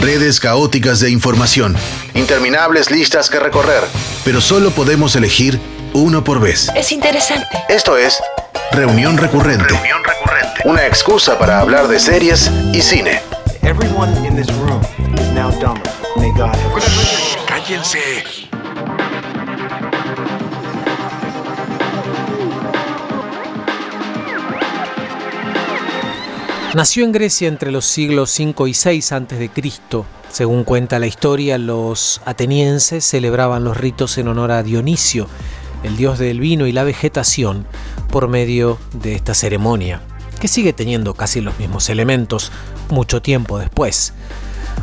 Redes caóticas de información, interminables listas que recorrer, pero solo podemos elegir uno por vez. Es interesante. Esto es Reunión Recurrente. Reunión recurrente. Una excusa para hablar de series y cine. Everyone in this room is now dumber. May God have Cállense. Nació en Grecia entre los siglos 5 y 6 a.C. Según cuenta la historia, los atenienses celebraban los ritos en honor a Dionisio, el dios del vino y la vegetación, por medio de esta ceremonia, que sigue teniendo casi los mismos elementos mucho tiempo después.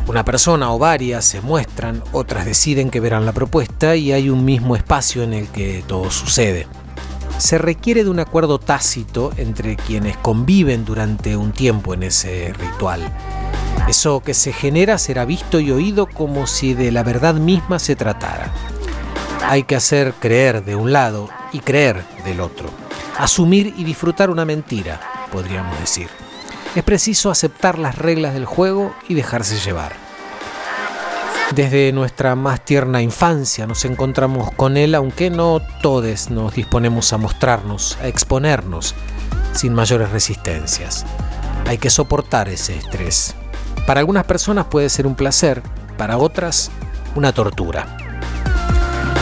Una persona o varias se muestran, otras deciden que verán la propuesta y hay un mismo espacio en el que todo sucede se requiere de un acuerdo tácito entre quienes conviven durante un tiempo en ese ritual. Eso que se genera será visto y oído como si de la verdad misma se tratara. Hay que hacer creer de un lado y creer del otro. Asumir y disfrutar una mentira, podríamos decir. Es preciso aceptar las reglas del juego y dejarse llevar. Desde nuestra más tierna infancia nos encontramos con él, aunque no todos nos disponemos a mostrarnos, a exponernos, sin mayores resistencias. Hay que soportar ese estrés. Para algunas personas puede ser un placer, para otras una tortura.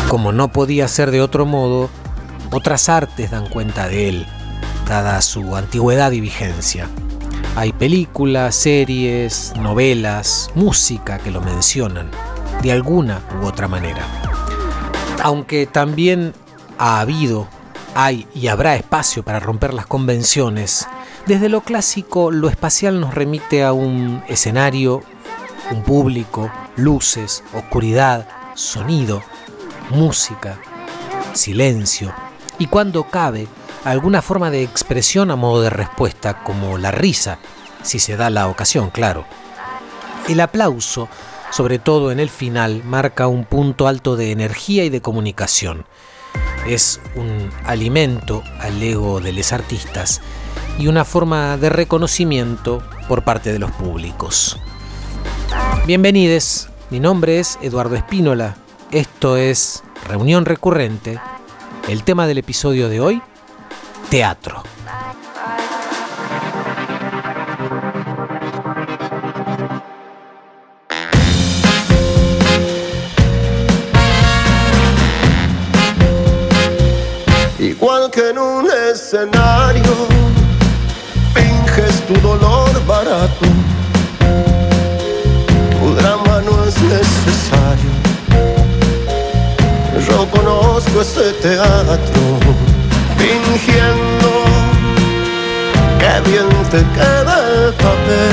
Como no podía ser de otro modo, otras artes dan cuenta de él, dada su antigüedad y vigencia. Hay películas, series, novelas, música que lo mencionan, de alguna u otra manera. Aunque también ha habido, hay y habrá espacio para romper las convenciones, desde lo clásico lo espacial nos remite a un escenario, un público, luces, oscuridad, sonido, música, silencio y cuando cabe, alguna forma de expresión a modo de respuesta, como la risa, si se da la ocasión, claro. El aplauso, sobre todo en el final, marca un punto alto de energía y de comunicación. Es un alimento al ego de los artistas y una forma de reconocimiento por parte de los públicos. Bienvenidos, mi nombre es Eduardo Espínola, esto es Reunión Recurrente, el tema del episodio de hoy, teatro. Igual que en un escenario, finges tu dolor barato. Tu drama no es necesario. Yo conozco ese teatro fingiendo que bien te queda el papel.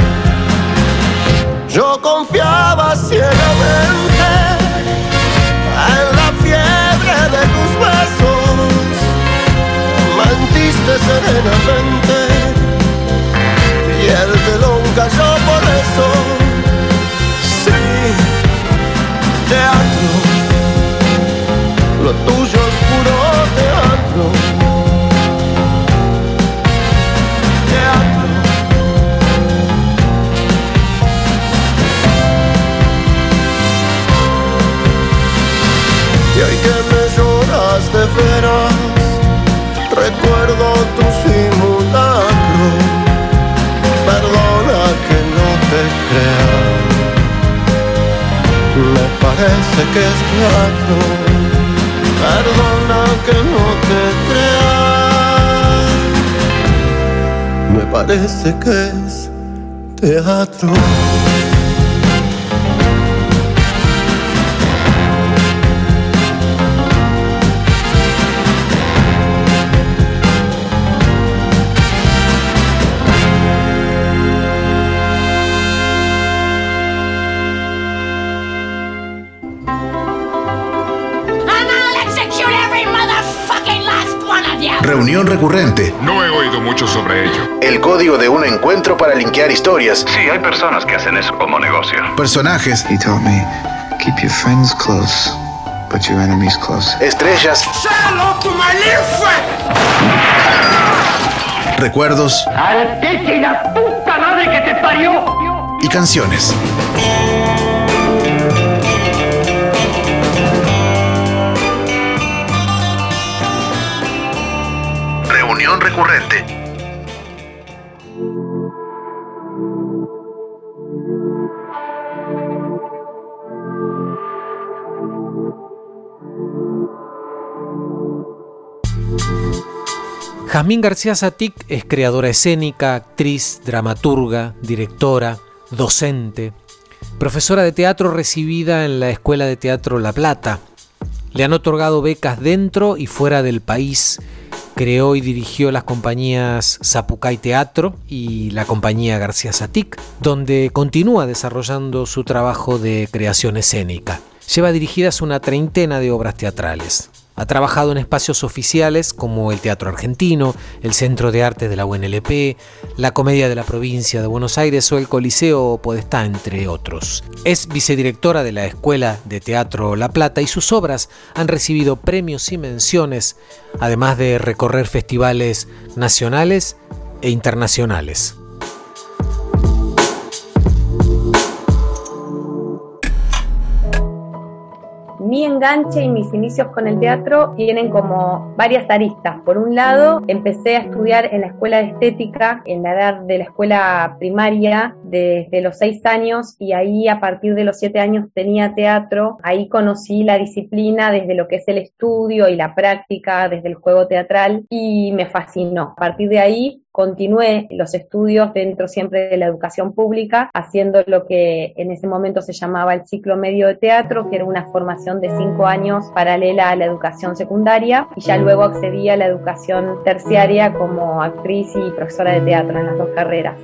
confiaba ciegamente en la fiebre de tus besos. Mentiste serenamente y el telón cayó por eso. Sí, teatro, lo tuyo es puro teatro. De veras, recuerdo tu simulacro. Perdona que no te crea. Me parece que es teatro. Perdona que no te crea. Me parece que es teatro. Recurrente. No he oído mucho sobre ello. El código de un encuentro para linkear historias, Sí, hay personas que hacen eso como negocio. personajes, He taught me keep your friends close, but your enemies close. estrellas, recuerdos y canciones. Recurrente. Jazmín García Satic es creadora escénica, actriz, dramaturga, directora, docente, profesora de teatro recibida en la Escuela de Teatro La Plata. Le han otorgado becas dentro y fuera del país. Creó y dirigió las compañías Zapucay Teatro y la compañía García Satic, donde continúa desarrollando su trabajo de creación escénica. Lleva dirigidas una treintena de obras teatrales. Ha trabajado en espacios oficiales como el Teatro Argentino, el Centro de Arte de la UNLP, la Comedia de la Provincia de Buenos Aires o el Coliseo Podestá, entre otros. Es vicedirectora de la Escuela de Teatro La Plata y sus obras han recibido premios y menciones, además de recorrer festivales nacionales e internacionales. Mi enganche y mis inicios con el teatro tienen como varias aristas. Por un lado, empecé a estudiar en la escuela de estética, en la edad de la escuela primaria, desde los seis años, y ahí a partir de los siete años tenía teatro. Ahí conocí la disciplina desde lo que es el estudio y la práctica, desde el juego teatral, y me fascinó. A partir de ahí continué los estudios dentro siempre de la educación pública, haciendo lo que en ese momento se llamaba el ciclo medio de teatro, que era una formación de cinco años paralela a la educación secundaria, y ya luego accedí a la educación terciaria como actriz y profesora de teatro en las dos carreras.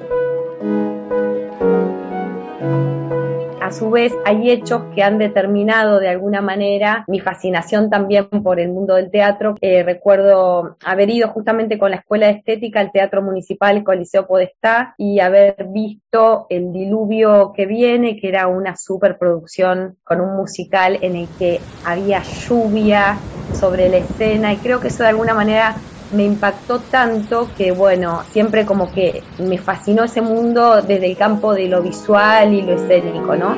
A su vez, hay hechos que han determinado de alguna manera mi fascinación también por el mundo del teatro. Eh, recuerdo haber ido justamente con la Escuela de Estética al Teatro Municipal Coliseo Podestá y haber visto El Diluvio que viene, que era una superproducción con un musical en el que había lluvia sobre la escena y creo que eso de alguna manera me impactó tanto que, bueno, siempre como que me fascinó ese mundo desde el campo de lo visual y lo escénico, ¿no?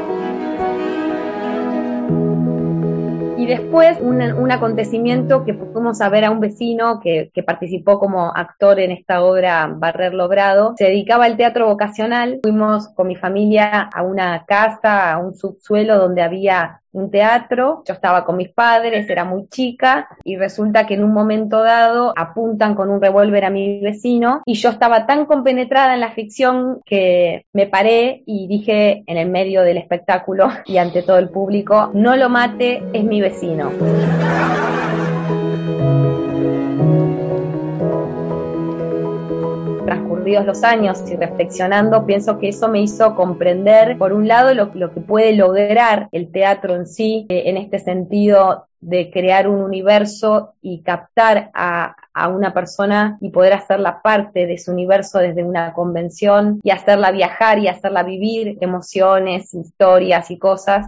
Y después un, acontecimiento que fuimos a ver a un vecino que, que, participó como actor en esta obra Barrer Logrado, se dedicaba al teatro vocacional, fuimos con mi familia a una casa, a un subsuelo donde había un teatro, yo estaba con mis padres, era muy chica y resulta que en un momento dado apuntan con un revólver a mi vecino y yo estaba tan compenetrada en la ficción que me paré y dije en el medio del espectáculo y ante todo el público, no lo mate, es mi vecino. Los años y reflexionando, pienso que eso me hizo comprender, por un lado, lo, lo que puede lograr el teatro en sí, eh, en este sentido de crear un universo y captar a, a, una persona y poder hacerla parte de su universo desde una convención y hacerla viajar y hacerla vivir emociones, historias y cosas.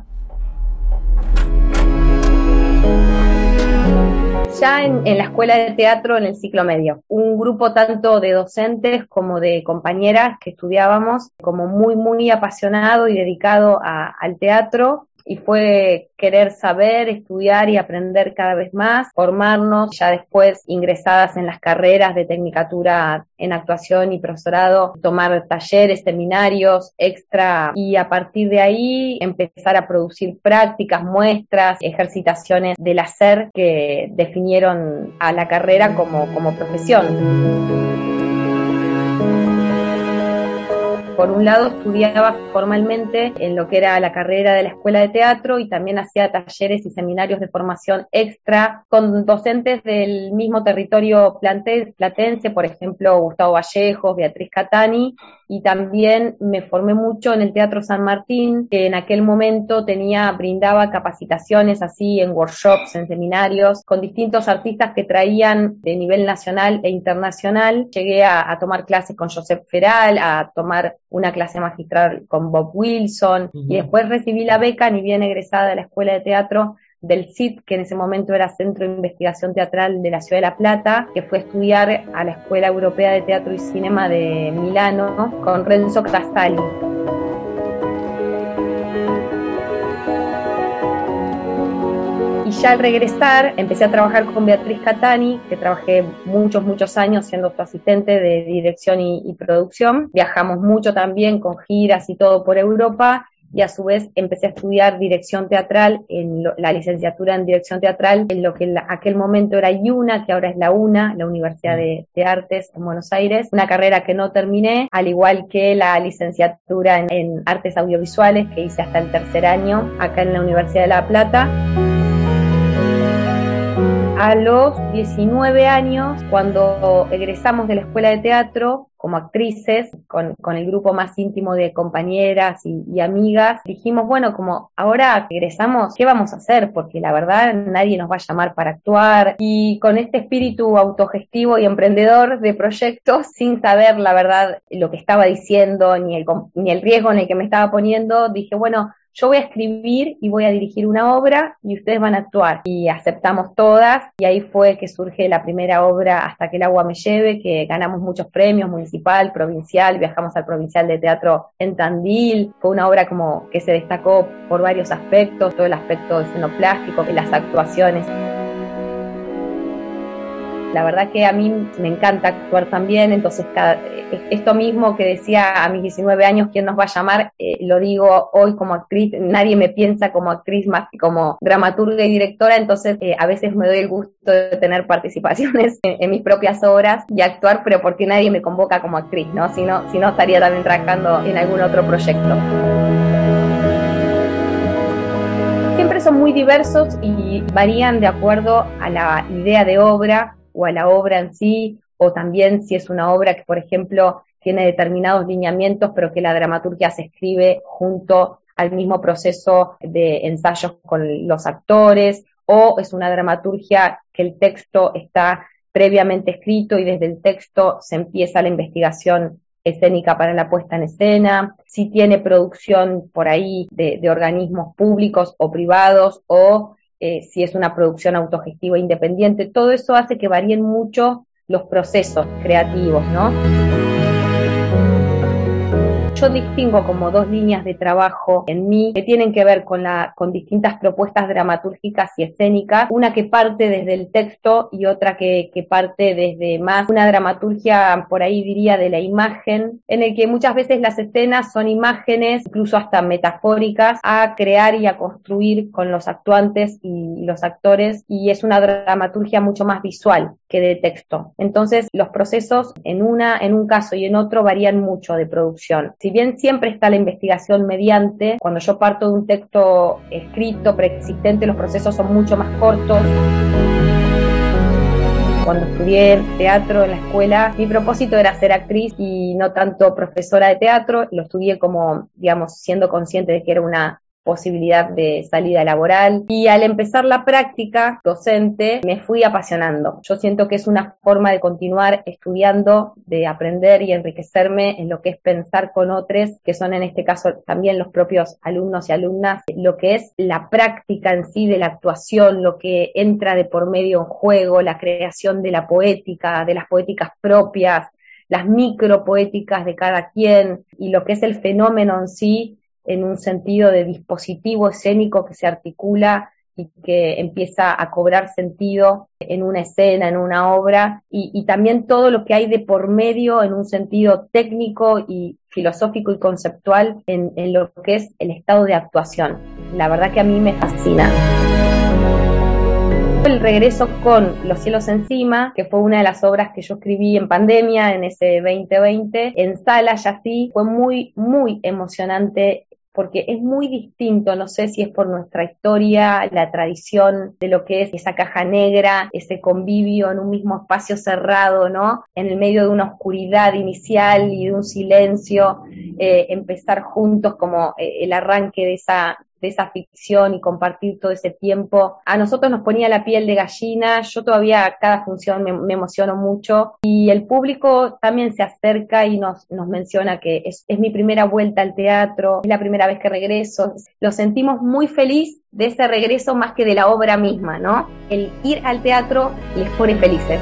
Ya en, la escuela de teatro en el ciclo medio, un grupo tanto de docentes como de compañeras que estudiábamos, como muy, muy apasionado y dedicado al teatro y fue querer saber, estudiar y aprender cada vez más, formarnos, ya después ingresadas en las carreras de tecnicatura en actuación y profesorado, tomar talleres, seminarios extra y a partir de ahí empezar a producir prácticas, muestras, ejercitaciones del hacer que definieron a la carrera como, como profesión por un lado estudiaba formalmente en lo que era la carrera de la escuela de teatro y también hacía talleres y seminarios de formación extra con docentes del mismo territorio platense, por ejemplo Gustavo Vallejos, Beatriz Catani, y también me formé mucho en el Teatro San Martín, que en aquel momento tenía, brindaba capacitaciones así en workshops, en seminarios, con distintos artistas que traían de nivel nacional e internacional. Llegué a, a tomar clases con Josep Feral, a tomar una clase magistral con Bob Wilson uh -huh. y después recibí la beca, ni bien egresada de la Escuela de Teatro del CIT, que en ese momento era Centro de Investigación Teatral de la Ciudad de La Plata, que fue a estudiar a la Escuela Europea de Teatro y Cinema de Milano con Renzo Casali. Y ya al regresar empecé a trabajar con Beatriz Catani, que trabajé muchos, muchos años siendo su asistente de dirección y, y producción. Viajamos mucho también con giras y todo por Europa y a su vez empecé a estudiar dirección teatral, en lo, la licenciatura en dirección teatral, en lo que en la, aquel momento era IUNA, que ahora es la UNA, la Universidad de, Artes en Buenos Aires, una carrera que no terminé, al igual que la licenciatura en, en Artes Audiovisuales, que hice hasta el tercer año, acá en la Universidad de La Plata a los 19 años, cuando egresamos de la escuela de teatro como actrices, con, el grupo más íntimo de compañeras y, y, amigas, dijimos, bueno, como ahora egresamos, ¿qué vamos a hacer? Porque la verdad nadie nos va a llamar para actuar. Y con este espíritu autogestivo y emprendedor de proyectos, sin saber la verdad lo que estaba diciendo, ni el, ni el riesgo en el que me estaba poniendo, dije, bueno, yo voy a escribir y voy a dirigir una obra y ustedes van a actuar. Y aceptamos todas y ahí fue que surge la primera obra Hasta que el agua me lleve, que ganamos muchos premios, municipal, provincial, viajamos al provincial de teatro en Tandil. Fue una obra como que se destacó por varios aspectos, todo el aspecto escenoplástico, las actuaciones. La verdad que a mí me encanta actuar también, entonces cada, esto mismo que decía a mis 19 años, ¿quién nos va a llamar? Eh, lo digo hoy como actriz, nadie me piensa como actriz más que como dramaturga y directora, entonces eh, a veces me doy el gusto de tener participaciones en, en, mis propias obras y actuar, pero porque nadie me convoca como actriz, ¿no? Si no, si no estaría también trabajando en algún otro proyecto siempre son muy diversos y varían de acuerdo a la idea de obra o a la obra en sí, o también si es una obra que, por ejemplo, tiene determinados lineamientos, pero que la dramaturgia se escribe junto al mismo proceso de ensayos con los actores, o es una dramaturgia que el texto está previamente escrito y desde el texto se empieza la investigación escénica para la puesta en escena, si tiene producción por ahí de, de organismos públicos o privados, o eh, si es una producción autogestiva independiente, todo eso hace que varíen mucho los procesos creativos, ¿no? Yo distingo como dos líneas de trabajo en mí que tienen que ver con, la, con distintas propuestas dramatúrgicas y escénicas, una que parte desde el texto y otra que, que parte desde más una dramaturgia, por ahí diría, de la imagen, en el que muchas veces las escenas son imágenes, incluso hasta metafóricas, a crear y a construir con los actuantes y los actores, y es una dramaturgia mucho más visual que de texto. Entonces, los procesos en una, en un caso y en otro varían mucho de producción. Si bien siempre está la investigación mediante, cuando yo parto de un texto escrito, preexistente, los procesos son mucho más cortos. Cuando estudié teatro en la escuela, mi propósito era ser actriz y no tanto profesora de teatro. Lo estudié como, digamos, siendo consciente de que era una posibilidad de salida laboral y al empezar la práctica docente me fui apasionando. Yo siento que es una forma de continuar estudiando, de aprender y enriquecerme en lo que es pensar con otros, que son en este caso también los propios alumnos y alumnas, lo que es la práctica en sí de la actuación, lo que entra de por medio en juego, la creación de la poética, de las poéticas propias, las micropoéticas de cada quien y lo que es el fenómeno en sí en un sentido de dispositivo escénico que se articula y que empieza a cobrar sentido en una escena, en una obra, y, también todo lo que hay de por medio en un sentido técnico y filosófico y conceptual en, en lo que es el estado de actuación. La verdad que a mí me fascina. El regreso con Los cielos encima, que fue una de las obras que yo escribí en pandemia en ese 2020, en sala ya sí, fue muy, muy emocionante porque es muy distinto, no sé si es por nuestra historia, la tradición de lo que es esa caja negra, ese convivio en un mismo espacio cerrado, ¿no? En el medio de una oscuridad inicial y de un silencio, eh, empezar juntos como eh, el arranque de esa, de esa ficción y compartir todo ese tiempo. A nosotros nos ponía la piel de gallina, yo todavía cada función me, emociono mucho y el público también se acerca y nos, nos menciona que es, es mi primera vuelta al teatro, es la primera vez que regreso. Lo sentimos muy feliz de ese regreso más que de la obra misma, ¿no? El ir al teatro les pone felices.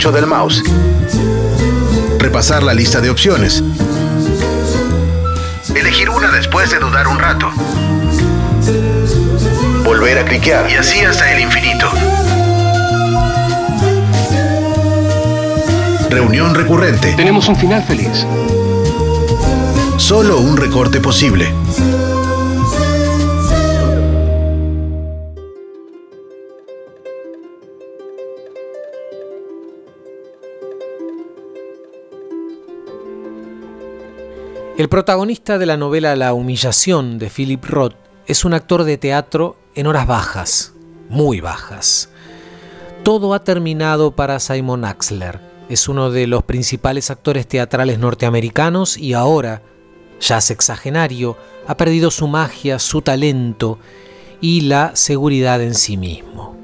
Derecho del mouse. Repasar la lista de opciones. Elegir una después de dudar un rato. Volver a cliquear y así hasta el infinito. Reunión recurrente. Tenemos un final feliz. Solo un recorte posible. El protagonista de la novela La humillación de Philip Roth es un actor de teatro en horas bajas, muy bajas. Todo ha terminado para Simon Axler. Es uno de los principales actores teatrales norteamericanos y ahora, ya sexagenario, ha perdido su magia, su talento y la seguridad en sí mismo.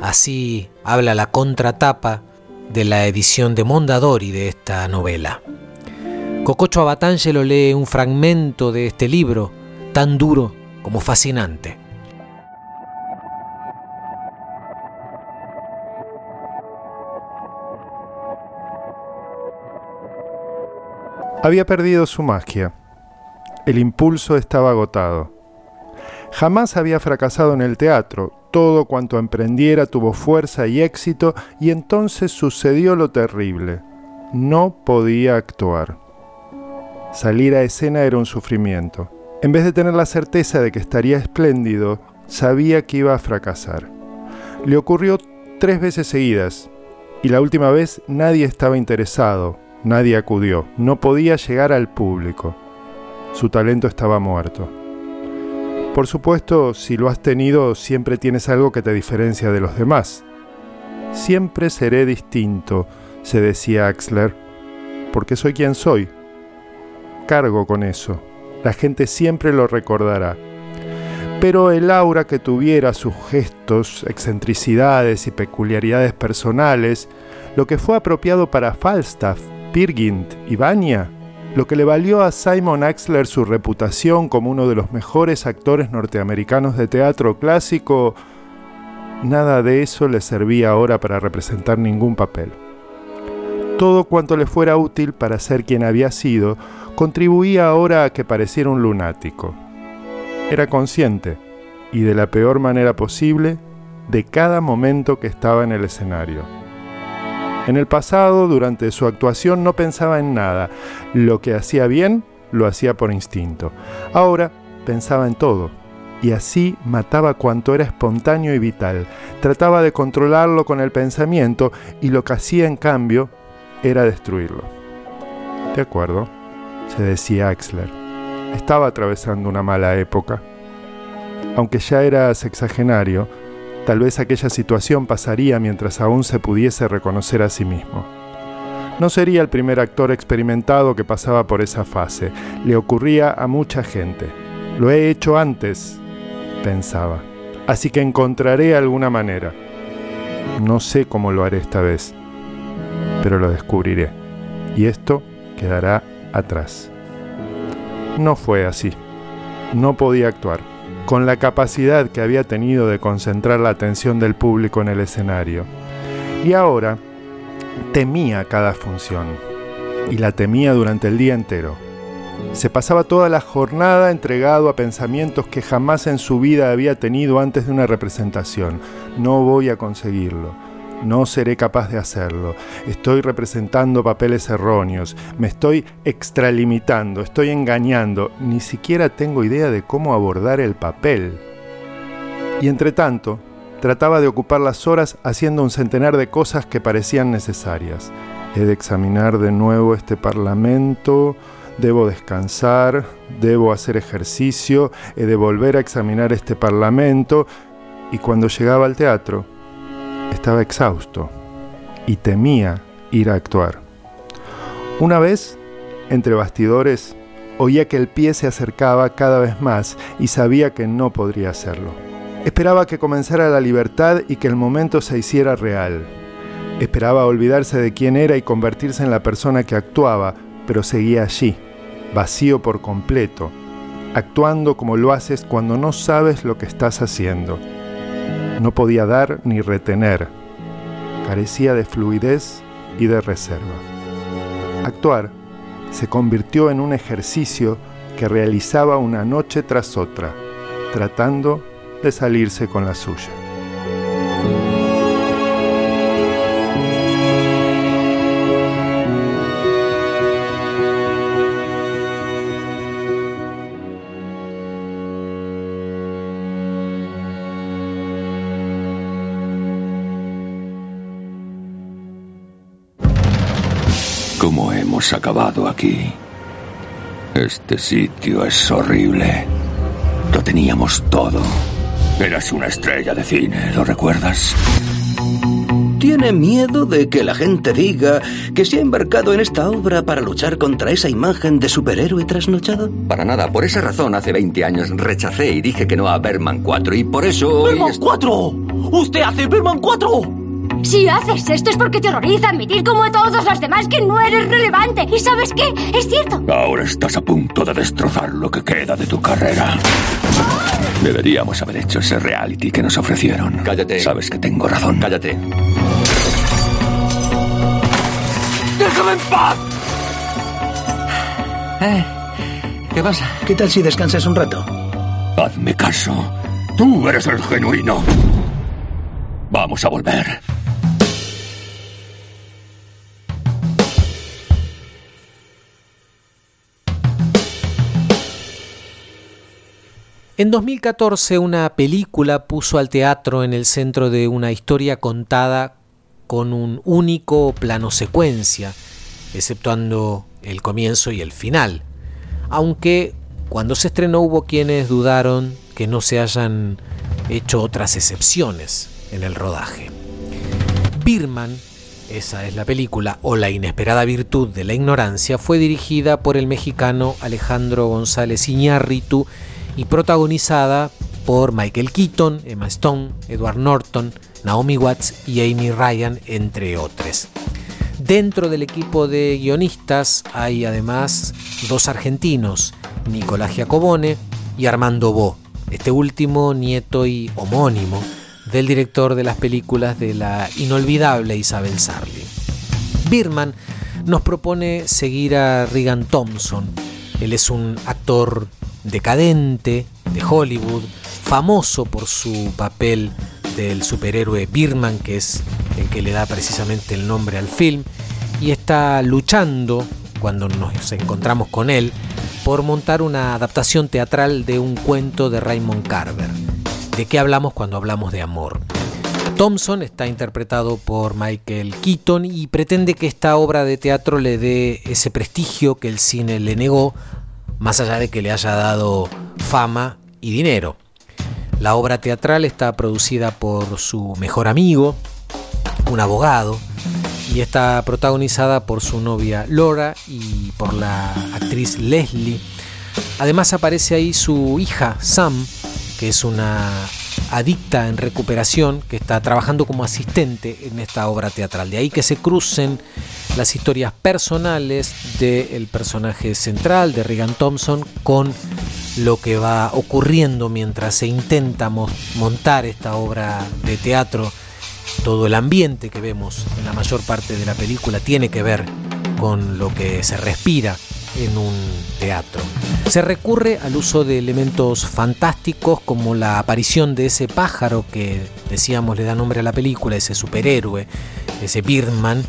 Así habla la contratapa de la edición de Mondadori de esta novela. Cococho Abatangelo lee un fragmento de este libro, tan duro como fascinante. Había perdido su magia. El impulso estaba agotado. Jamás había fracasado en el teatro. Todo cuanto emprendiera tuvo fuerza y éxito y entonces sucedió lo terrible. No podía actuar. Salir a escena era un sufrimiento. En vez de tener la certeza de que estaría espléndido, sabía que iba a fracasar. Le ocurrió tres veces seguidas, y la última vez nadie estaba interesado, nadie acudió, no podía llegar al público. Su talento estaba muerto. Por supuesto, si lo has tenido, siempre tienes algo que te diferencia de los demás. Siempre seré distinto, se decía Axler, porque soy quien soy, cargo con eso. La gente siempre lo recordará. Pero el aura que tuviera sus gestos, excentricidades y peculiaridades personales, lo que fue apropiado para Falstaff, Pirgint y Vanya, lo que le valió a Simon Axler su reputación como uno de los mejores actores norteamericanos de teatro clásico, nada de eso le servía ahora para representar ningún papel. Todo cuanto le fuera útil para ser quien había sido contribuía ahora a que pareciera un lunático. Era consciente, y de la peor manera posible, de cada momento que estaba en el escenario. En el pasado, durante su actuación, no pensaba en nada. Lo que hacía bien, lo hacía por instinto. Ahora pensaba en todo, y así mataba cuanto era espontáneo y vital. Trataba de controlarlo con el pensamiento, y lo que hacía en cambio era destruirlo. De acuerdo se decía Axler. Estaba atravesando una mala época. Aunque ya era sexagenario, tal vez aquella situación pasaría mientras aún se pudiese reconocer a sí mismo. No sería el primer actor experimentado que pasaba por esa fase. Le ocurría a mucha gente. Lo he hecho antes, pensaba. Así que encontraré alguna manera. No sé cómo lo haré esta vez, pero lo descubriré. Y esto quedará atrás. No fue así. No podía actuar, con la capacidad que había tenido de concentrar la atención del público en el escenario. Y ahora temía cada función, y la temía durante el día entero. Se pasaba toda la jornada entregado a pensamientos que jamás en su vida había tenido antes de una representación. No voy a conseguirlo no seré capaz de hacerlo. Estoy representando papeles erróneos. Me estoy extralimitando. Estoy engañando. Ni siquiera tengo idea de cómo abordar el papel. Y entre tanto, trataba de ocupar las horas haciendo un centenar de cosas que parecían necesarias. He de examinar de nuevo este parlamento, debo descansar, debo hacer ejercicio, he de volver a examinar este parlamento, y cuando llegaba al teatro, estaba exhausto y temía ir a actuar. Una vez, entre bastidores, oía que el pie se acercaba cada vez más y sabía que no podría hacerlo. Esperaba que comenzara la libertad y que el momento se hiciera real. Esperaba olvidarse de quién era y convertirse en la persona que actuaba, pero seguía allí, vacío por completo, actuando como lo haces cuando no sabes lo que estás haciendo no podía dar ni retener. carecía de fluidez y de reserva. Actuar se convirtió en un ejercicio que realizaba una noche tras otra, tratando de salirse con la suya. Hemos acabado aquí? Este sitio es horrible. Lo teníamos todo. Eras una estrella de cine, ¿lo recuerdas? ¿Tiene miedo de que la gente diga que se ha embarcado en esta obra para luchar contra esa imagen de superhéroe trasnochado? Para nada, por esa razón hace 20 años rechacé y dije que no a Berman 4 y por eso... ¡Berman 4! ¡Usted hace Berman 4! Si haces esto es porque te horroriza admitir como a todos los demás que no eres relevante. ¿Y sabes qué? Es cierto. Ahora estás a punto de destrozar lo que queda de tu carrera. Deberíamos haber hecho ese reality que nos ofrecieron. Cállate. Sabes que tengo razón. Cállate. ¡Déjame en paz! ¿Eh? ¿Qué pasa? ¿Qué tal si descansas un rato? Hazme caso. Tú eres el genuino. Vamos a volver. En 2014 una película puso al teatro en el centro de una historia contada con un único plano secuencia, exceptuando el comienzo y el final. Aunque cuando se estrenó hubo quienes dudaron que no se hayan hecho otras excepciones en el rodaje. Birman, esa es la película, o La inesperada virtud de la ignorancia, fue dirigida por el mexicano Alejandro González Iñárritu y protagonizada por Michael Keaton, Emma Stone, Edward Norton, Naomi Watts y Amy Ryan, entre otros. Dentro del equipo de guionistas hay además dos argentinos, Nicolás Giacobone y Armando Bo, este último nieto y homónimo del director de las películas de la inolvidable Isabel Sarli. Birman nos propone seguir a Regan Thompson. Él es un actor decadente de Hollywood, famoso por su papel del superhéroe Birman, que es el que le da precisamente el nombre al film, y está luchando, cuando nos encontramos con él, por montar una adaptación teatral de un cuento de Raymond Carver. ¿De qué hablamos cuando hablamos de amor? Thompson está interpretado por Michael Keaton y pretende que esta obra de teatro le dé ese prestigio que el cine le negó, más allá de que le haya dado fama y dinero. La obra teatral está producida por su mejor amigo, un abogado, y está protagonizada por su novia Laura y por la actriz Leslie. Además aparece ahí su hija Sam, que es una adicta en recuperación que está trabajando como asistente en esta obra teatral. De ahí que se crucen las historias personales del personaje central de Regan Thompson con lo que va ocurriendo mientras se intenta montar esta obra de teatro. Todo el ambiente que vemos en la mayor parte de la película tiene que ver con lo que se respira en un teatro. Se recurre al uso de elementos fantásticos como la aparición de ese pájaro que decíamos le da nombre a la película, ese superhéroe, ese Birdman,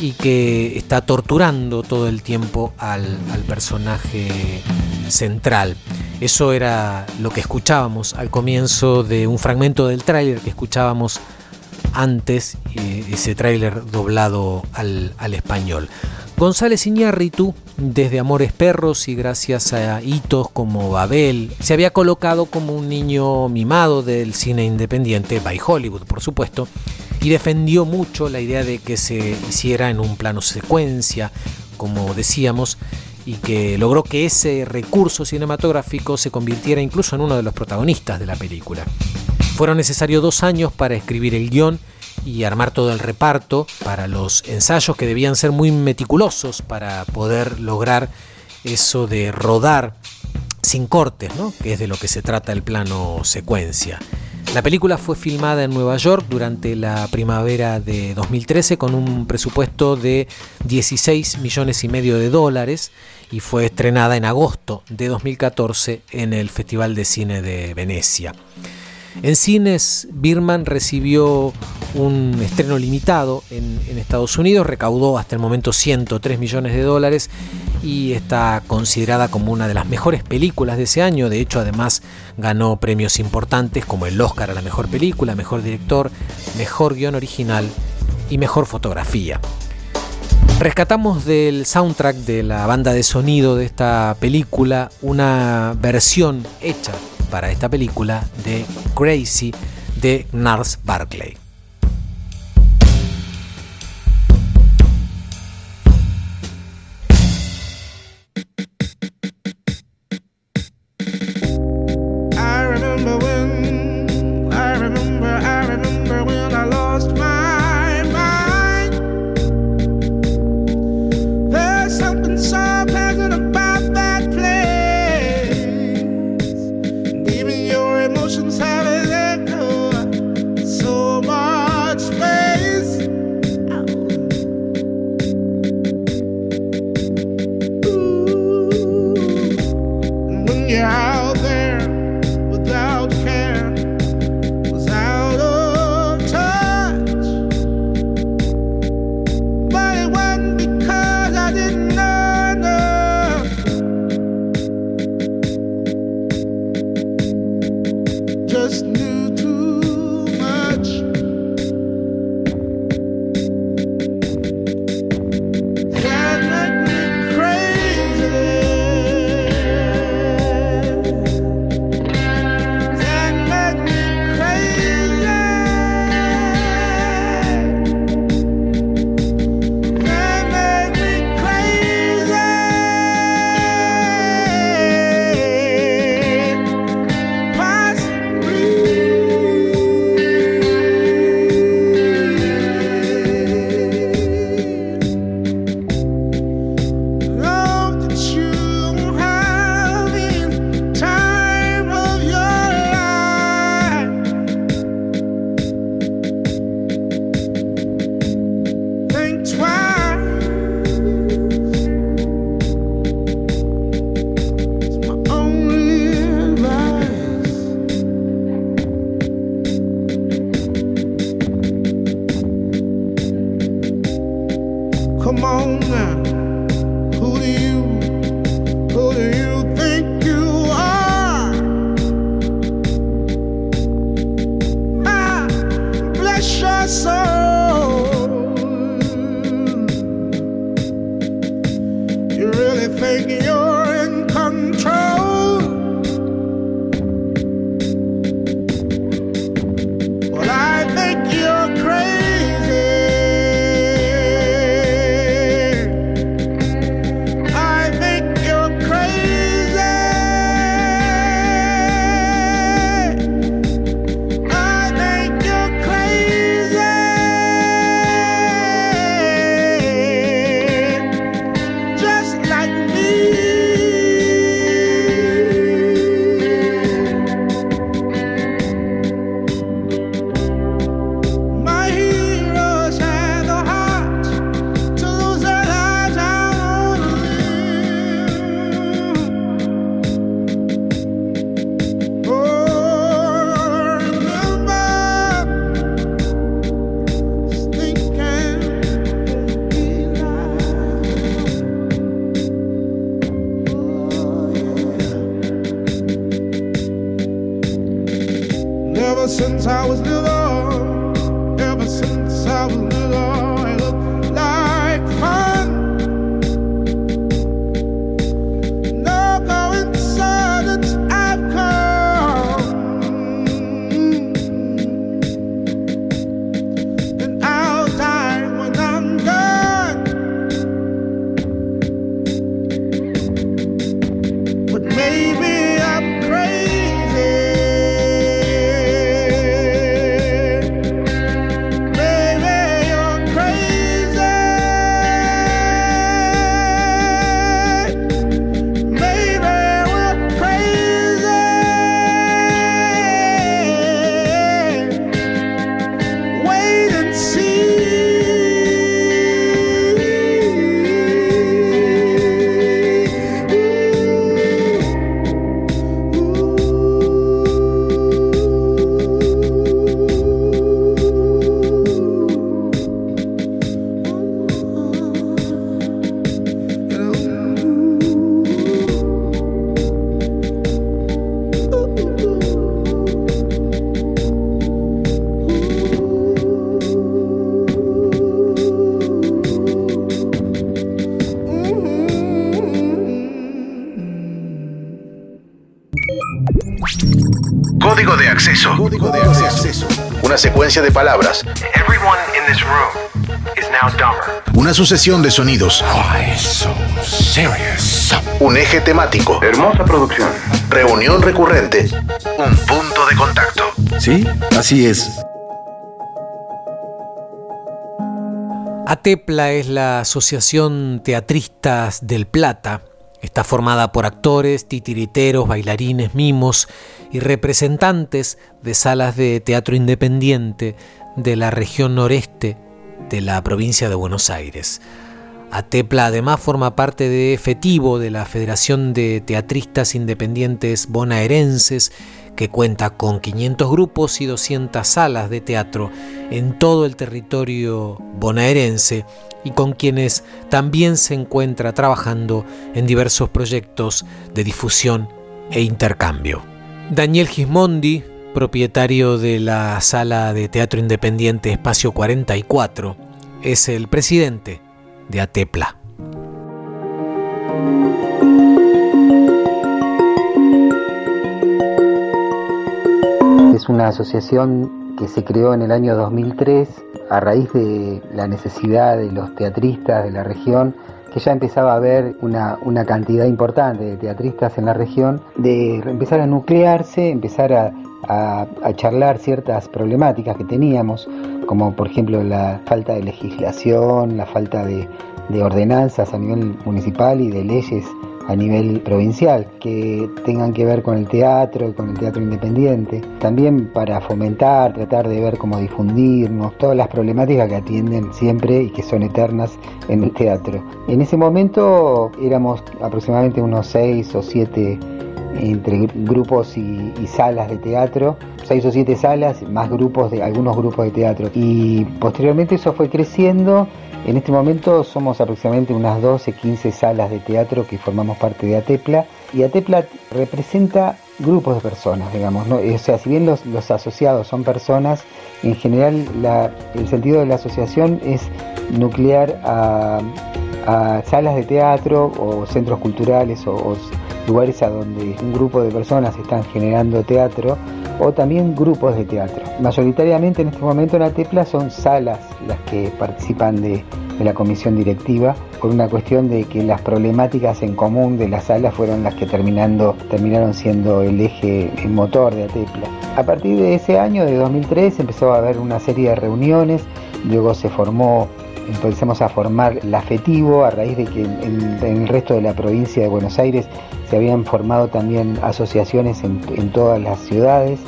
y que está torturando todo el tiempo al, al personaje central. Eso era lo que escuchábamos al comienzo de un fragmento del tráiler que escuchábamos antes, ese tráiler doblado al, al español. González Iñárritu, desde Amores Perros y gracias a hitos como Babel, se había colocado como un niño mimado del cine independiente, by Hollywood por supuesto, y defendió mucho la idea de que se hiciera en un plano secuencia, como decíamos, y que logró que ese recurso cinematográfico se convirtiera incluso en uno de los protagonistas de la película. Fueron necesarios dos años para escribir el guion y armar todo el reparto para los ensayos que debían ser muy meticulosos para poder lograr eso de rodar sin cortes, ¿no? que es de lo que se trata el plano secuencia. La película fue filmada en Nueva York durante la primavera de 2013 con un presupuesto de 16 millones y medio de dólares y fue estrenada en agosto de 2014 en el Festival de Cine de Venecia. En cines, Birman recibió un estreno limitado en, Estados Unidos, recaudó hasta el momento 103 millones de dólares y está considerada como una de las mejores películas de ese año. De hecho, además ganó premios importantes como el Oscar a la mejor película, mejor director, mejor guion original y mejor fotografía. Rescatamos del soundtrack de la banda de sonido de esta película una versión hecha para esta película de Crazy de Nars Barclay. Una secuencia de palabras. Everyone in this room is now dumber. Una sucesión de sonidos. Un eje temático. Hermosa producción. Reunión recurrente. Un punto de contacto. Sí, así es. ATEPLA es la Asociación Teatristas del Plata. Está formada por actores, titiriteros, bailarines, mimos y representantes de salas de teatro independiente de la región noreste de la provincia de Buenos Aires. ATEPLA además forma parte de FETIVO de la Federación de Teatristas Independientes Bonaerenses que cuenta con 500 grupos y 200 salas de teatro en todo el territorio bonaerense y con quienes también se encuentra trabajando en diversos proyectos de difusión e intercambio. Daniel Gismondi, propietario de la sala de teatro independiente Espacio 44, es el presidente de ATEPLA. Es una asociación que se creó en el año 2003 a raíz de la necesidad de los teatristas de la región, ya empezaba a haber una, una cantidad importante de teatristas en la región, de empezar a nuclearse, empezar a, a, a charlar ciertas problemáticas que teníamos, como por ejemplo la falta de legislación, la falta de, de ordenanzas a nivel municipal y de leyes a nivel provincial que tengan que ver con el teatro con el teatro independiente. También para fomentar, tratar de ver cómo difundirnos, todas las problemáticas que atienden siempre y que son eternas en el teatro. En ese momento éramos aproximadamente unos seis o siete entre grupos y, salas de teatro, seis o siete salas, más grupos de algunos grupos de teatro. Y posteriormente eso fue creciendo. En este momento somos aproximadamente unas 12, 15 salas de teatro que formamos parte de ATEPLA. Y ATEPLA representa grupos de personas, digamos. ¿no? O sea, si bien los, los asociados son personas, en general la, el sentido de la asociación es nuclear a, salas de teatro o centros culturales o lugares a donde un grupo de personas están generando teatro o también grupos de teatro. Mayoritariamente en este momento en Atepla son salas las que participan de, de, la comisión directiva por una cuestión de que las problemáticas en común de las salas fueron las que terminando, terminaron siendo el eje el motor de Atepla. A partir de ese año, de 2003, empezó a haber una serie de reuniones, luego se formó empezamos a formar la FETIVO a raíz de que en, el resto de la provincia de Buenos Aires se habían formado también asociaciones en, todas las ciudades.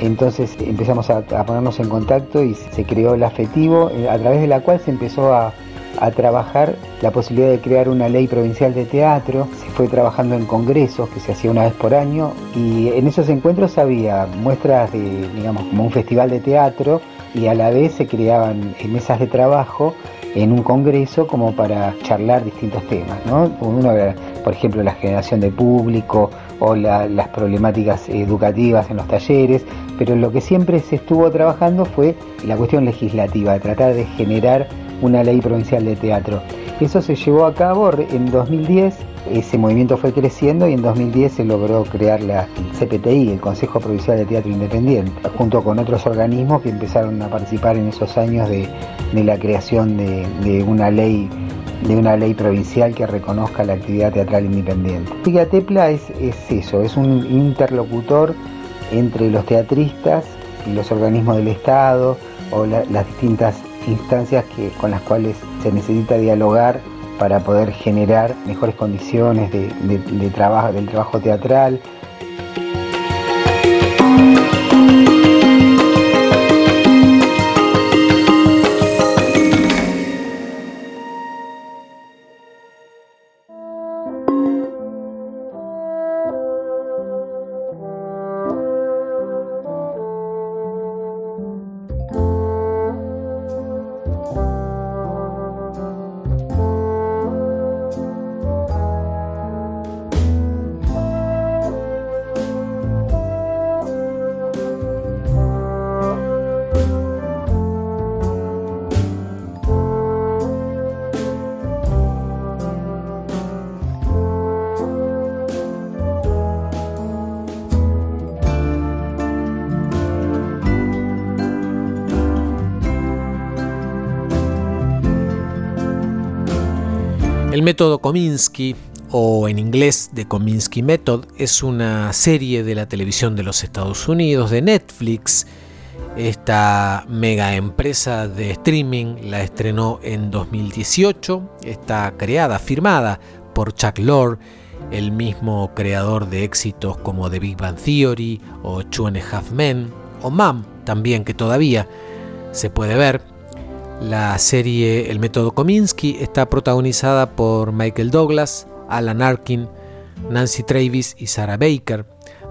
Entonces empezamos a, ponernos en contacto y se creó la FETIVO, a través de la cual se empezó a, a trabajar la posibilidad de crear una ley provincial de teatro. Se fue trabajando en congresos que se hacía una vez por año y en esos encuentros había muestras de, digamos, como un festival de teatro y a la vez se creaban mesas de trabajo en un congreso como para charlar distintos temas, ¿no? Uno, por ejemplo, la generación de público o la, las problemáticas educativas en los talleres, pero lo que siempre se estuvo trabajando fue la cuestión legislativa, tratar de generar una ley provincial de teatro. Eso se llevó a cabo en 2010, ese movimiento fue creciendo y en 2010 se logró crear la CPTI, el Consejo Provincial de Teatro Independiente, junto con otros organismos que empezaron a participar en esos años de, la creación de, una ley de una ley provincial que reconozca la actividad teatral independiente. Liga Tepla es, es eso, es un interlocutor entre los teatristas y los organismos del Estado o la, las distintas instancias que, con las cuales se necesita dialogar para poder generar mejores condiciones de, de, trabajo, del trabajo teatral. El método Kominsky, o en inglés The Kominsky Method, es una serie de la televisión de los Estados Unidos, de Netflix. Esta mega empresa de streaming la estrenó en 2018. Está creada, firmada por Chuck Lorre, el mismo creador de éxitos como The Big Bang Theory o Two and Half Men o Mom, también que todavía se puede ver. La serie El método Kominsky está protagonizada por Michael Douglas, Alan Arkin, Nancy Travis y Sarah Baker.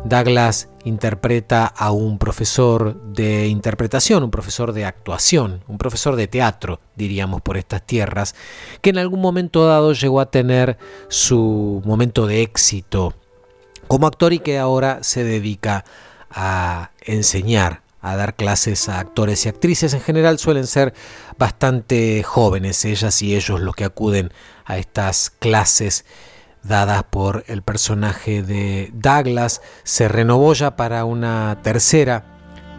Douglas interpreta a un profesor de interpretación, un profesor de actuación, un profesor de teatro, diríamos, por estas tierras, que en algún momento dado llegó a tener su momento de éxito como actor y que ahora se dedica a enseñar, a dar clases a actores y actrices. En general suelen ser bastante jóvenes, ellas y ellos los que acuden a estas clases dadas por el personaje de Douglas, se renovó ya para una tercera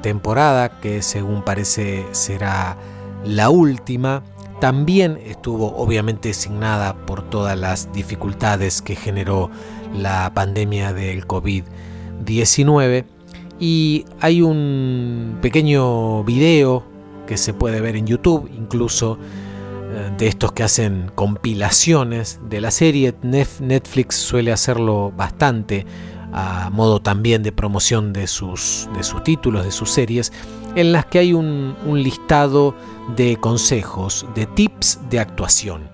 temporada que según parece será la última. También estuvo obviamente asignada por todas las dificultades que generó la pandemia del COVID-19 y hay un pequeño video que se puede ver en YouTube, incluso eh, de estos que hacen compilaciones de la serie. Netflix suele hacerlo bastante a modo también de promoción de sus, de sus títulos, de sus series, en las que hay un, listado de consejos, de tips de actuación.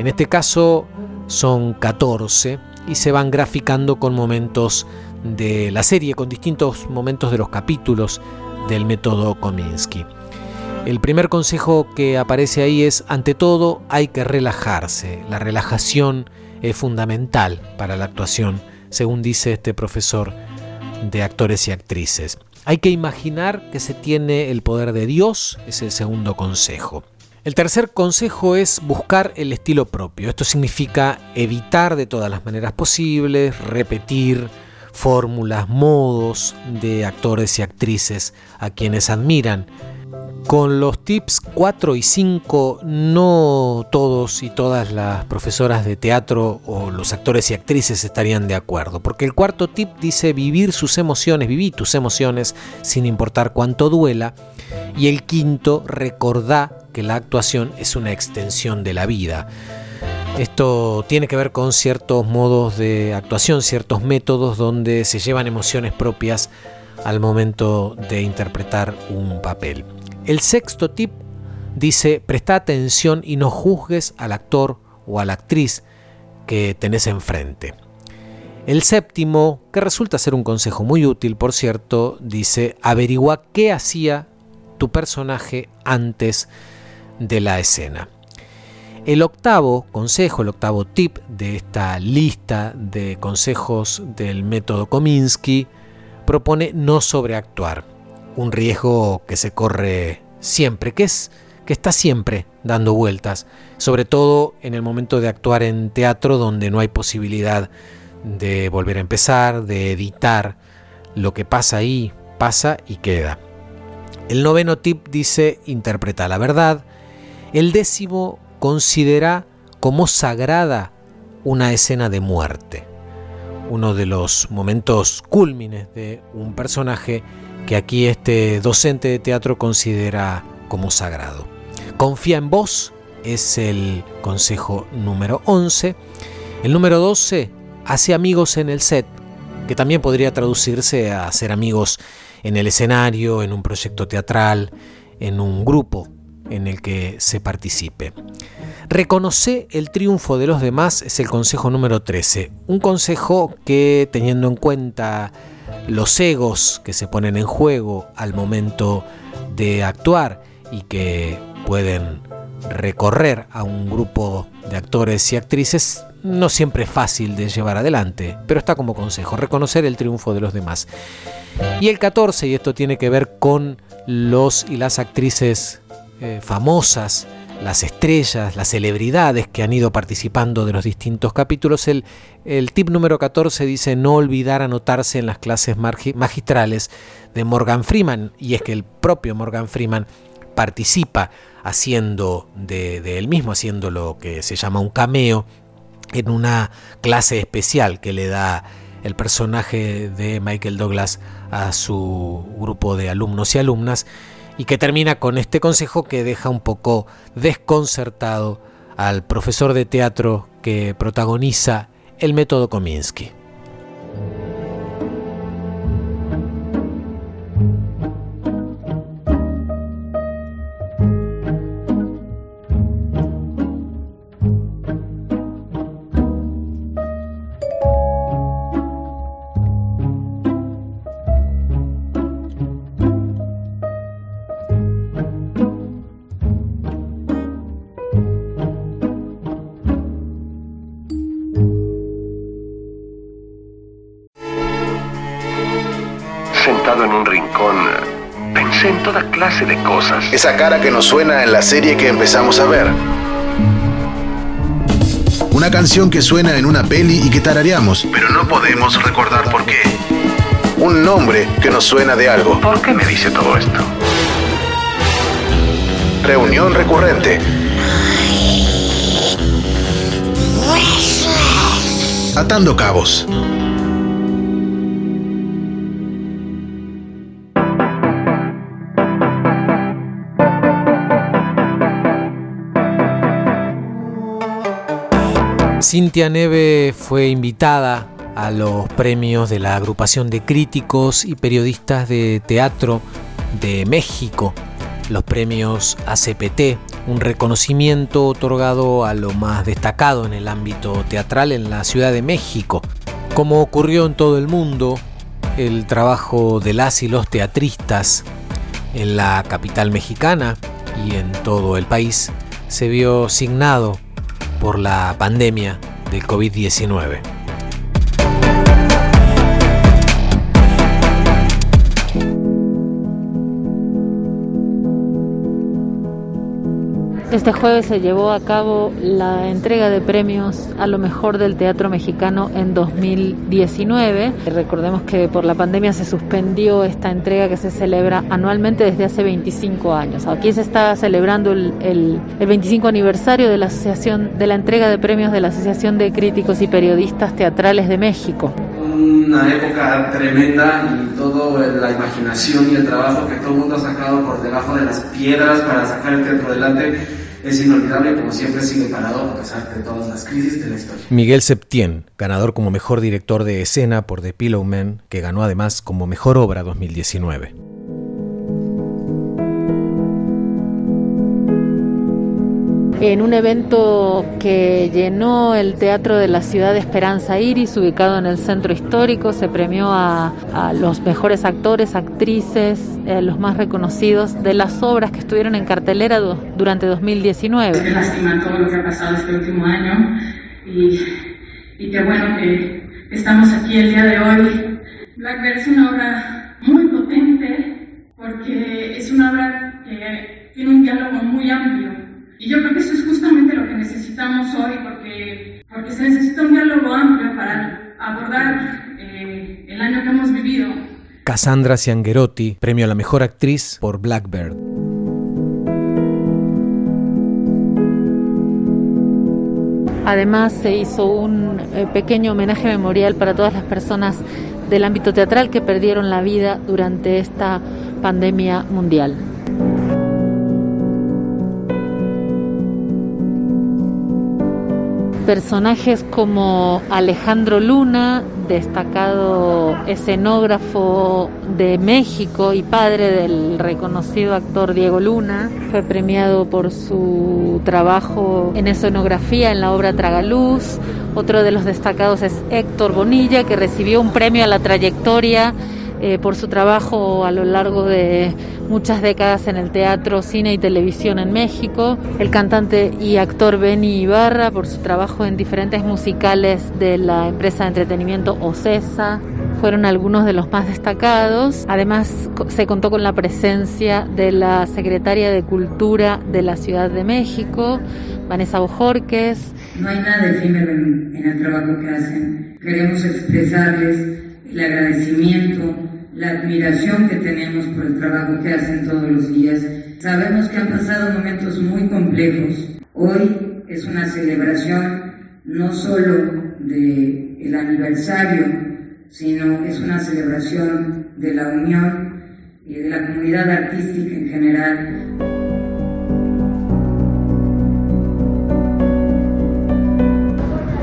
En este caso son 14 y se van graficando con momentos de la serie, con distintos momentos de los capítulos del método Kominsky. El primer consejo que aparece ahí es, ante todo, hay que relajarse. La relajación es fundamental para la actuación, según dice este profesor de actores y actrices. Hay que imaginar que se tiene el poder de Dios, es el segundo consejo. El tercer consejo es buscar el estilo propio. Esto significa evitar de todas las maneras posibles repetir fórmulas, modos de actores y actrices a quienes admiran con los tips 4 y 5 no todos y todas las profesoras de teatro o los actores y actrices estarían de acuerdo, porque el cuarto tip dice vivir sus emociones, vivir tus emociones sin importar cuánto duela, y el quinto recordá que la actuación es una extensión de la vida. Esto tiene que ver con ciertos modos de actuación, ciertos métodos donde se llevan emociones propias al momento de interpretar un papel. El sexto tip dice, presta atención y no juzgues al actor o a la actriz que tenés enfrente. El séptimo, que resulta ser un consejo muy útil, por cierto, dice, averigua qué hacía tu personaje antes de la escena. El octavo consejo, el octavo tip de esta lista de consejos del método Kominsky propone no sobreactuar un riesgo que se corre siempre, que es que está siempre dando vueltas, sobre todo en el momento de actuar en teatro donde no hay posibilidad de volver a empezar, de editar. Lo que pasa ahí pasa y queda. El noveno tip dice interpreta la verdad. El décimo considera como sagrada una escena de muerte. Uno de los momentos cúlmines de un personaje que aquí este docente de teatro considera como sagrado. Confía en vos es el consejo número 11. El número 12, hace amigos en el set, que también podría traducirse a hacer amigos en el escenario, en un proyecto teatral, en un grupo en el que se participe. Reconoce el triunfo de los demás es el consejo número 13. Un consejo que teniendo en cuenta los egos que se ponen en juego al momento de actuar y que pueden recorrer a un grupo de actores y actrices no siempre es fácil de llevar adelante, pero está como consejo, reconocer el triunfo de los demás. Y el 14, y esto tiene que ver con los y las actrices eh, famosas las estrellas, las celebridades que han ido participando de los distintos capítulos. El, tip número 14 dice no olvidar anotarse en las clases magistrales de Morgan Freeman, y es que el propio Morgan Freeman participa haciendo de, de, él mismo, haciendo lo que se llama un cameo en una clase especial que le da el personaje de Michael Douglas a su grupo de alumnos y alumnas y que termina con este consejo que deja un poco desconcertado al profesor de teatro que protagoniza el método Kominsky. Toda clase de cosas. Esa cara que nos suena en la serie que empezamos a ver. Una canción que suena en una peli y que tarareamos, pero no podemos recordar por qué. Un nombre que nos suena de algo. ¿Por qué me dice todo esto? Reunión recurrente. Atando cabos. Cintia Neve fue invitada a los premios de la agrupación de críticos y periodistas de teatro de México, los premios ACPT, un reconocimiento otorgado a lo más destacado en el ámbito teatral en la Ciudad de México. Como ocurrió en todo el mundo, el trabajo de las y los teatristas en la capital mexicana y en todo el país se vio signado por la pandemia del COVID-19. Este jueves se llevó a cabo la entrega de premios a lo mejor del teatro mexicano en 2019. Recordemos que por la pandemia se suspendió esta entrega que se celebra anualmente desde hace 25 años. Aquí se está celebrando el, el, el 25 aniversario de la asociación de la entrega de premios de la Asociación de Críticos y Periodistas Teatrales de México una época tremenda y toda la imaginación y el trabajo que todo el mundo ha sacado por debajo de las piedras para sacar el teatro adelante es inolvidable como siempre sigue parado a pesar de todas las crisis de la historia. Miguel Septién, ganador como mejor director de escena por The Pillow Man, que ganó además como mejor obra 2019. En un evento que llenó el Teatro de la Ciudad de Esperanza Iris, ubicado en el centro histórico. Se premió a, los mejores actores, actrices, eh, los más reconocidos de las obras que estuvieron en cartelera durante 2019. Qué lástima todo lo que ha pasado este último año y, y qué bueno que estamos aquí el día de hoy. Blackbird es una obra muy potente porque es una obra que tiene un diálogo muy amplio y yo creo que eso es justamente lo que necesitamos hoy, porque, porque se necesita un diálogo amplio para abordar eh, el año que hemos vivido. Cassandra Ciangherotti, premio a la mejor actriz por Blackbird. Además se hizo un eh, pequeño homenaje memorial para todas las personas del ámbito teatral que perdieron la vida durante esta pandemia mundial. Personajes como Alejandro Luna, destacado escenógrafo de México y padre del reconocido actor Diego Luna, fue premiado por su trabajo en escenografía en la obra Tragaluz. Otro de los destacados es Héctor Bonilla, que recibió un premio a la trayectoria eh, por su trabajo a lo largo de muchas décadas en el teatro, cine y televisión en México. El cantante y actor Benny Ibarra por su trabajo en diferentes musicales de la empresa de entretenimiento Ocesa. Fueron algunos de los más destacados. Además, se contó con la presencia de la secretaria de Cultura de la Ciudad de México, Vanessa Bojorques. No hay nada efímero en, en el trabajo que hacen. Queremos expresarles el agradecimiento la admiración que tenemos por el trabajo que hacen todos los días. Sabemos que han pasado momentos muy complejos. Hoy es una celebración no solo del el aniversario, sino es una celebración de la unión y de la comunidad artística en general.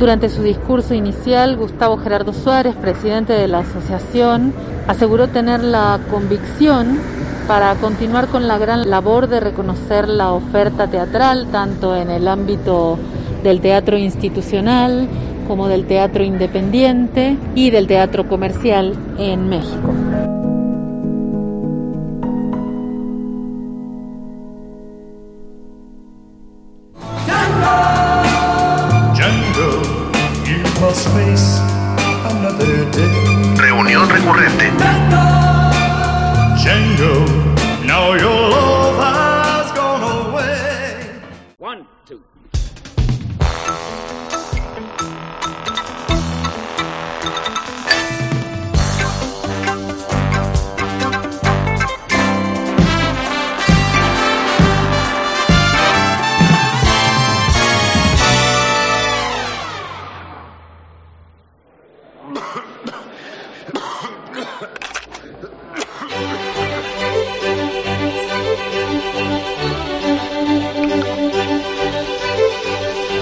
Durante su discurso inicial, Gustavo Gerardo Suárez, presidente de la asociación, aseguró tener la convicción para continuar con la gran labor de reconocer la oferta teatral, tanto en el ámbito del teatro institucional como del teatro independiente y del teatro comercial en México. want to.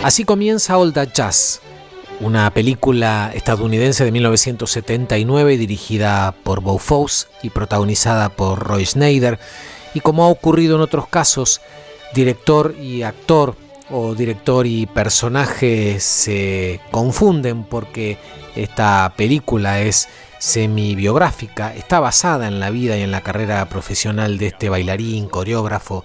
Así comienza All That Jazz, una película estadounidense de 1979 dirigida por Bo Fosse y protagonizada por Roy Schneider. Y como ha ocurrido en otros casos, director y actor o director y personaje se confunden porque esta película es semi-biográfica, está basada en la vida y en la carrera profesional de este bailarín, coreógrafo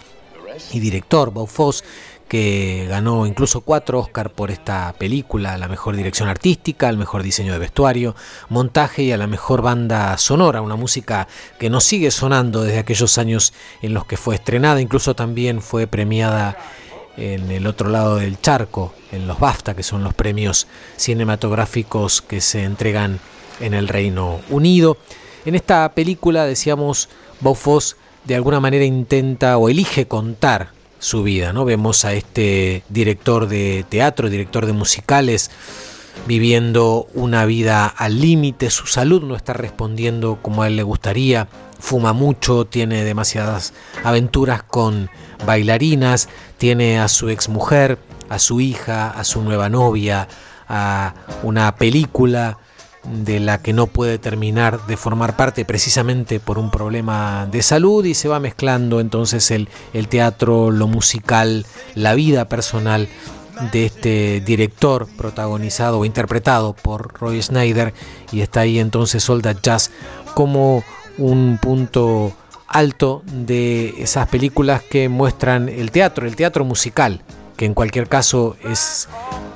y director, Bob Fosse, que ganó incluso cuatro Oscar por esta película, a la mejor dirección artística, al mejor diseño de vestuario, montaje y a la mejor banda sonora, una música que nos sigue sonando desde aquellos años en los que fue estrenada, incluso también fue premiada en el otro lado del charco, en los BAFTA, que son los premios cinematográficos que se entregan en el Reino Unido. En esta película, decíamos, Bob de alguna manera intenta o elige contar su vida. ¿no? Vemos a este director de teatro, director de musicales, viviendo una vida al límite, su salud no está respondiendo como a él le gustaría, fuma mucho, tiene demasiadas aventuras con bailarinas, tiene a su exmujer, a su hija, a su nueva novia, a una película de la que no puede terminar de formar parte precisamente por un problema de salud y se va mezclando entonces el, el teatro, lo musical, la vida personal de este director protagonizado o interpretado por Roy Schneider y está ahí entonces All Jazz como un punto alto de esas películas que muestran el teatro, el teatro musical, que en cualquier caso es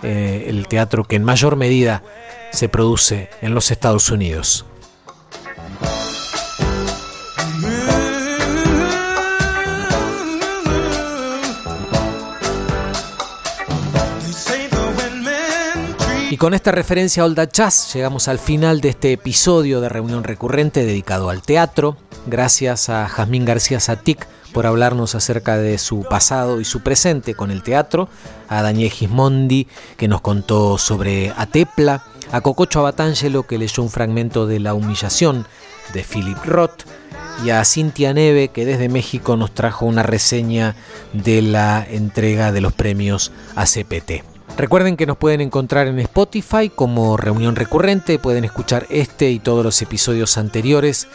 eh, el teatro que en mayor medida se produce en los Estados Unidos. Y con esta referencia a Olda Jazz llegamos al final de este episodio de reunión recurrente dedicado al teatro. Gracias a Jazmín García Satic por hablarnos acerca de su pasado y su presente con el teatro, a Daniel Gismondi que nos contó sobre Atepla, a Cococho Abatangelo que leyó un fragmento de La humillación de Philip Roth y a Cintia Neve que desde México nos trajo una reseña de la entrega de los premios ACPT. Recuerden que nos pueden encontrar en Spotify como reunión recurrente, pueden escuchar este y todos los episodios anteriores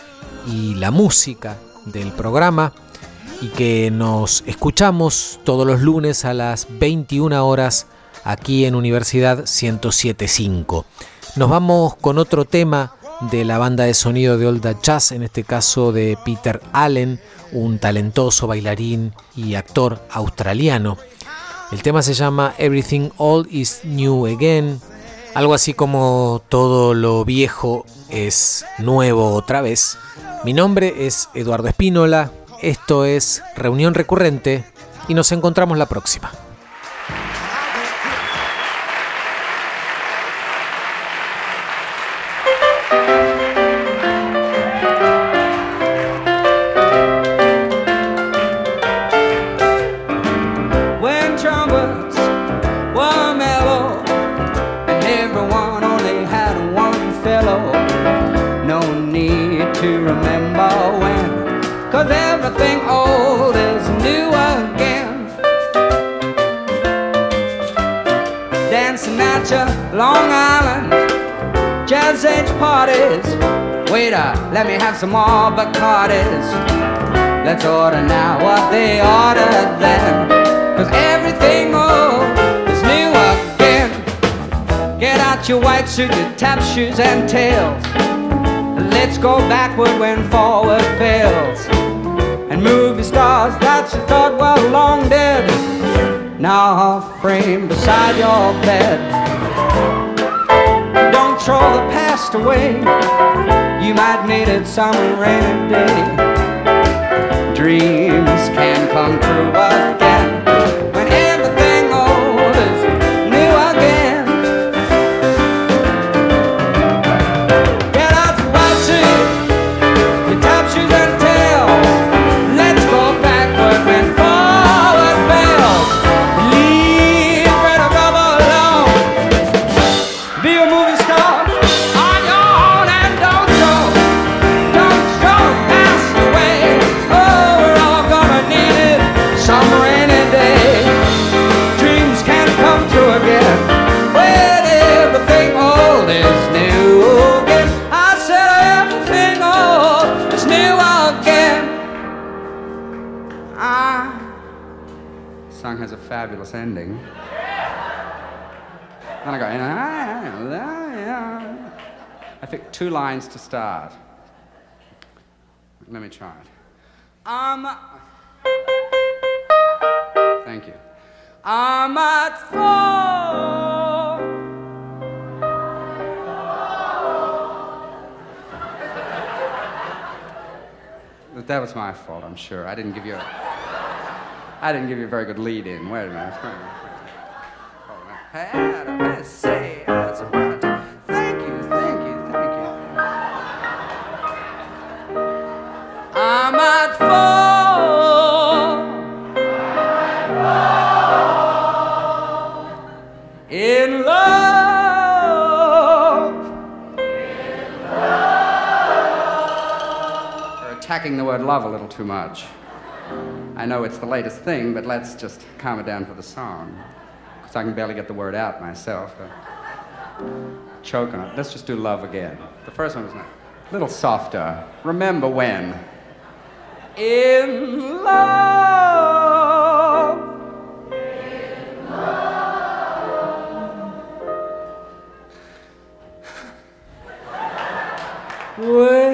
y la música del programa y que nos escuchamos todos los lunes a las 21 horas aquí en Universidad 1075. Nos vamos con otro tema de la banda de sonido de Old Jazz, en este caso de Peter Allen, un talentoso bailarín y actor australiano. El tema se llama Everything Old is New Again, algo así como todo lo viejo es nuevo otra vez. Mi nombre es Eduardo Espínola, esto es Reunión Recurrente y nos encontramos la próxima. Some more Bacardis. Let's order now what they ordered then. Cause everything old is new again. Get out your white suit, your tap shoes and tails. Let's go backward when forward fails. And movie stars that you thought were long dead now are framed beside your bed. Don't throw the past away. You might need it some rainy day. Dreams can come true again two lines to start. Let me try it. Um, thank you. I'm at fault. That was my fault, I'm sure. I didn't give you a, I didn't give you a very good lead in. Wait a minute. Wait a minute. Attacking the word love a little too much. I know it's the latest thing, but let's just calm it down for the song. Because I can barely get the word out myself. Choke on it. Let's just do love again. The first one was a little softer. Remember when? in love. In love.